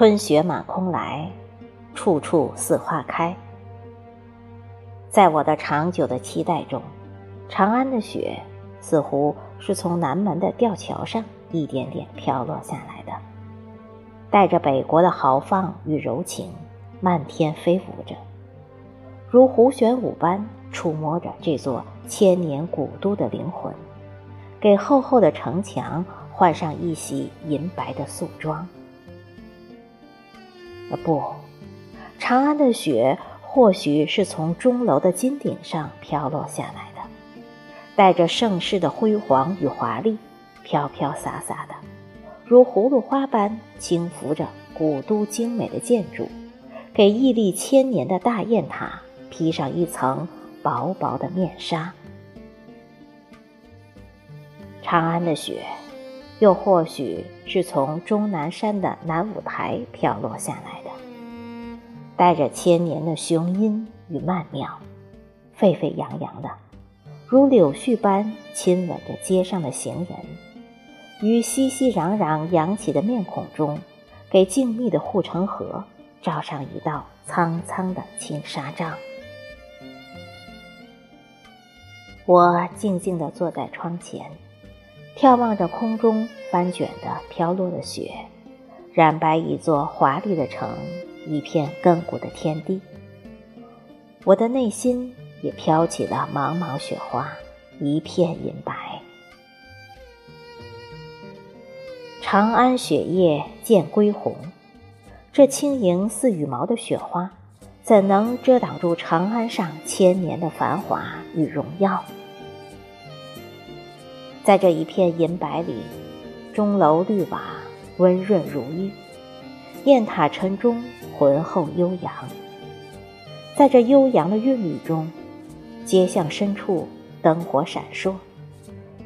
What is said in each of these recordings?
春雪满空来，处处似花开。在我的长久的期待中，长安的雪似乎是从南门的吊桥上一点点飘落下来的，带着北国的豪放与柔情，漫天飞舞着，如胡旋舞般触摸着这座千年古都的灵魂，给厚厚的城墙换上一袭银白的素装。不，长安的雪或许是从钟楼的金顶上飘落下来的，带着盛世的辉煌与华丽，飘飘洒洒的，如葫芦花般轻拂着古都精美的建筑，给屹立千年的大雁塔披上一层薄薄的面纱。长安的雪。又或许是从终南山的南五台飘落下来，带着千年的雄鹰与曼妙，沸沸扬扬的，如柳絮般亲吻着街上的行人，于熙熙攘攘扬起的面孔中，给静谧的护城河罩上一道苍苍的青纱帐。我静静地坐在窗前。眺望着空中翻卷的飘落的雪，染白一座华丽的城，一片亘古的天地。我的内心也飘起了茫茫雪花，一片银白。长安雪夜见归鸿，这轻盈似羽毛的雪花，怎能遮挡住长安上千年的繁华与荣耀？在这一片银白里，钟楼绿瓦温润如玉，雁塔晨钟浑厚悠扬。在这悠扬的韵律中，街巷深处灯火闪烁，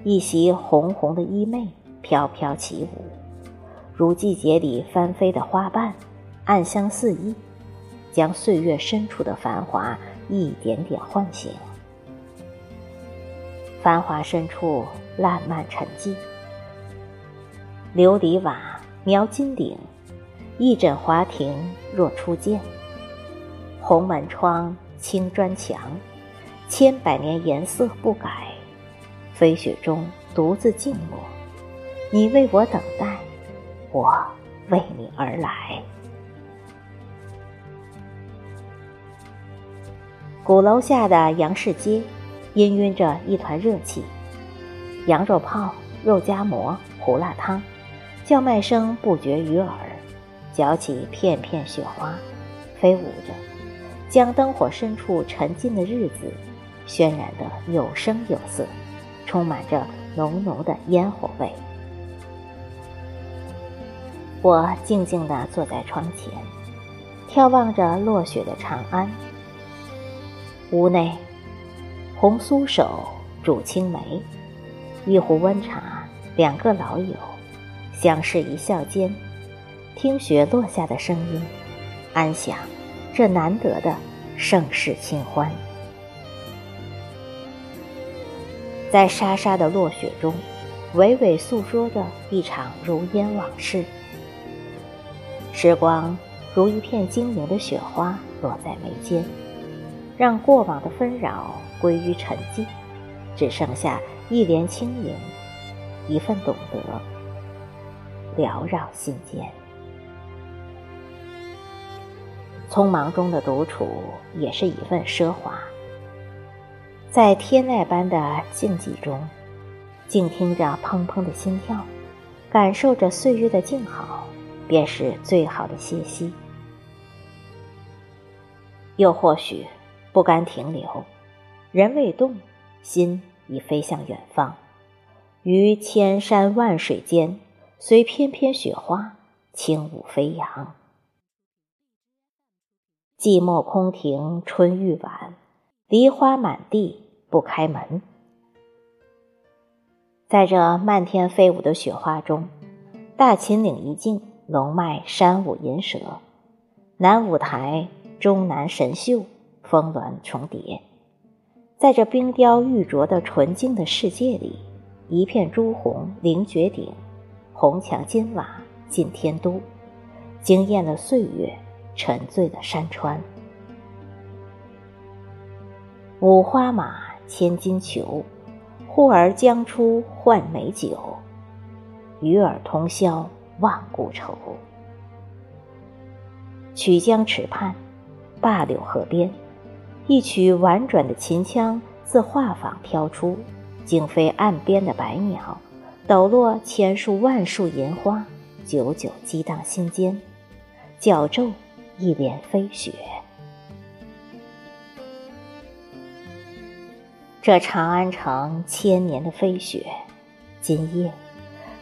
一袭红红的衣袂飘飘起舞，如季节里翻飞的花瓣，暗香四溢，将岁月深处的繁华一点点唤醒。繁华深处，烂漫沉寂。琉璃瓦，描金顶，一枕华庭若初见。红门窗，青砖墙，千百年颜色不改。飞雪中独自静默，你为我等待，我为你而来。鼓楼下的杨氏街。氤氲着一团热气，羊肉泡、肉夹馍、胡辣汤，叫卖声不绝于耳，搅起片片雪花，飞舞着，将灯火深处沉浸的日子渲染得有声有色，充满着浓浓的烟火味。我静静地坐在窗前，眺望着落雪的长安，屋内。红酥手煮青梅，一壶温茶，两个老友相视一笑间，听雪落下的声音，安享这难得的盛世清欢。在沙沙的落雪中，娓娓诉说着一场如烟往事。时光如一片晶莹的雪花落在眉间，让过往的纷扰。归于沉寂，只剩下一帘轻盈，一份懂得，缭绕心间。匆忙中的独处，也是一份奢华。在天籁般的静寂中，静听着砰砰的心跳，感受着岁月的静好，便是最好的歇息。又或许，不甘停留。人未动，心已飞向远方，于千山万水间，随翩翩雪花轻舞飞扬。寂寞空庭春欲晚，梨花满地不开门。在这漫天飞舞的雪花中，大秦岭一境龙脉山舞银蛇，南五台终南神秀峰峦重叠。在这冰雕玉琢的纯净的世界里，一片朱红凌绝顶，红墙金瓦进天都，惊艳了岁月，沉醉的山川。五花马，千金裘，呼儿将出换美酒。与尔同销万古愁。曲江池畔，灞柳河边，一曲婉转的琴腔自画舫飘出，惊飞岸边的白鸟，抖落千树万树银花，久久激荡心间，角皱一脸飞雪。这长安城千年的飞雪，今夜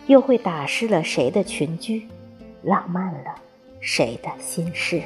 又会打湿了谁的裙裾，浪漫了？谁的心事？